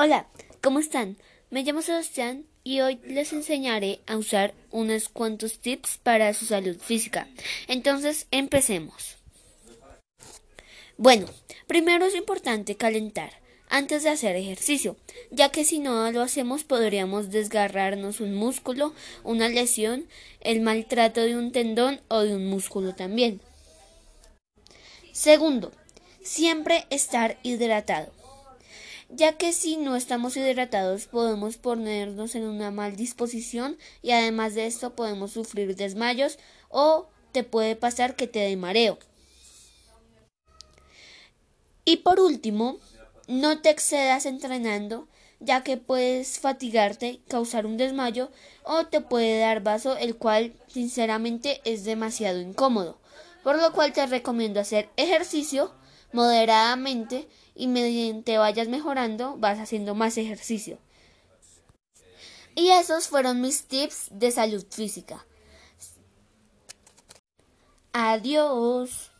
Hola, ¿cómo están? Me llamo Sebastián y hoy les enseñaré a usar unos cuantos tips para su salud física. Entonces, empecemos. Bueno, primero es importante calentar antes de hacer ejercicio, ya que si no lo hacemos podríamos desgarrarnos un músculo, una lesión, el maltrato de un tendón o de un músculo también. Segundo, siempre estar hidratado ya que si no estamos hidratados podemos ponernos en una mal disposición y además de esto podemos sufrir desmayos o te puede pasar que te dé mareo. Y por último, no te excedas entrenando, ya que puedes fatigarte, causar un desmayo o te puede dar vaso, el cual sinceramente es demasiado incómodo. Por lo cual te recomiendo hacer ejercicio moderadamente y mediante vayas mejorando vas haciendo más ejercicio. Y esos fueron mis tips de salud física. Adiós.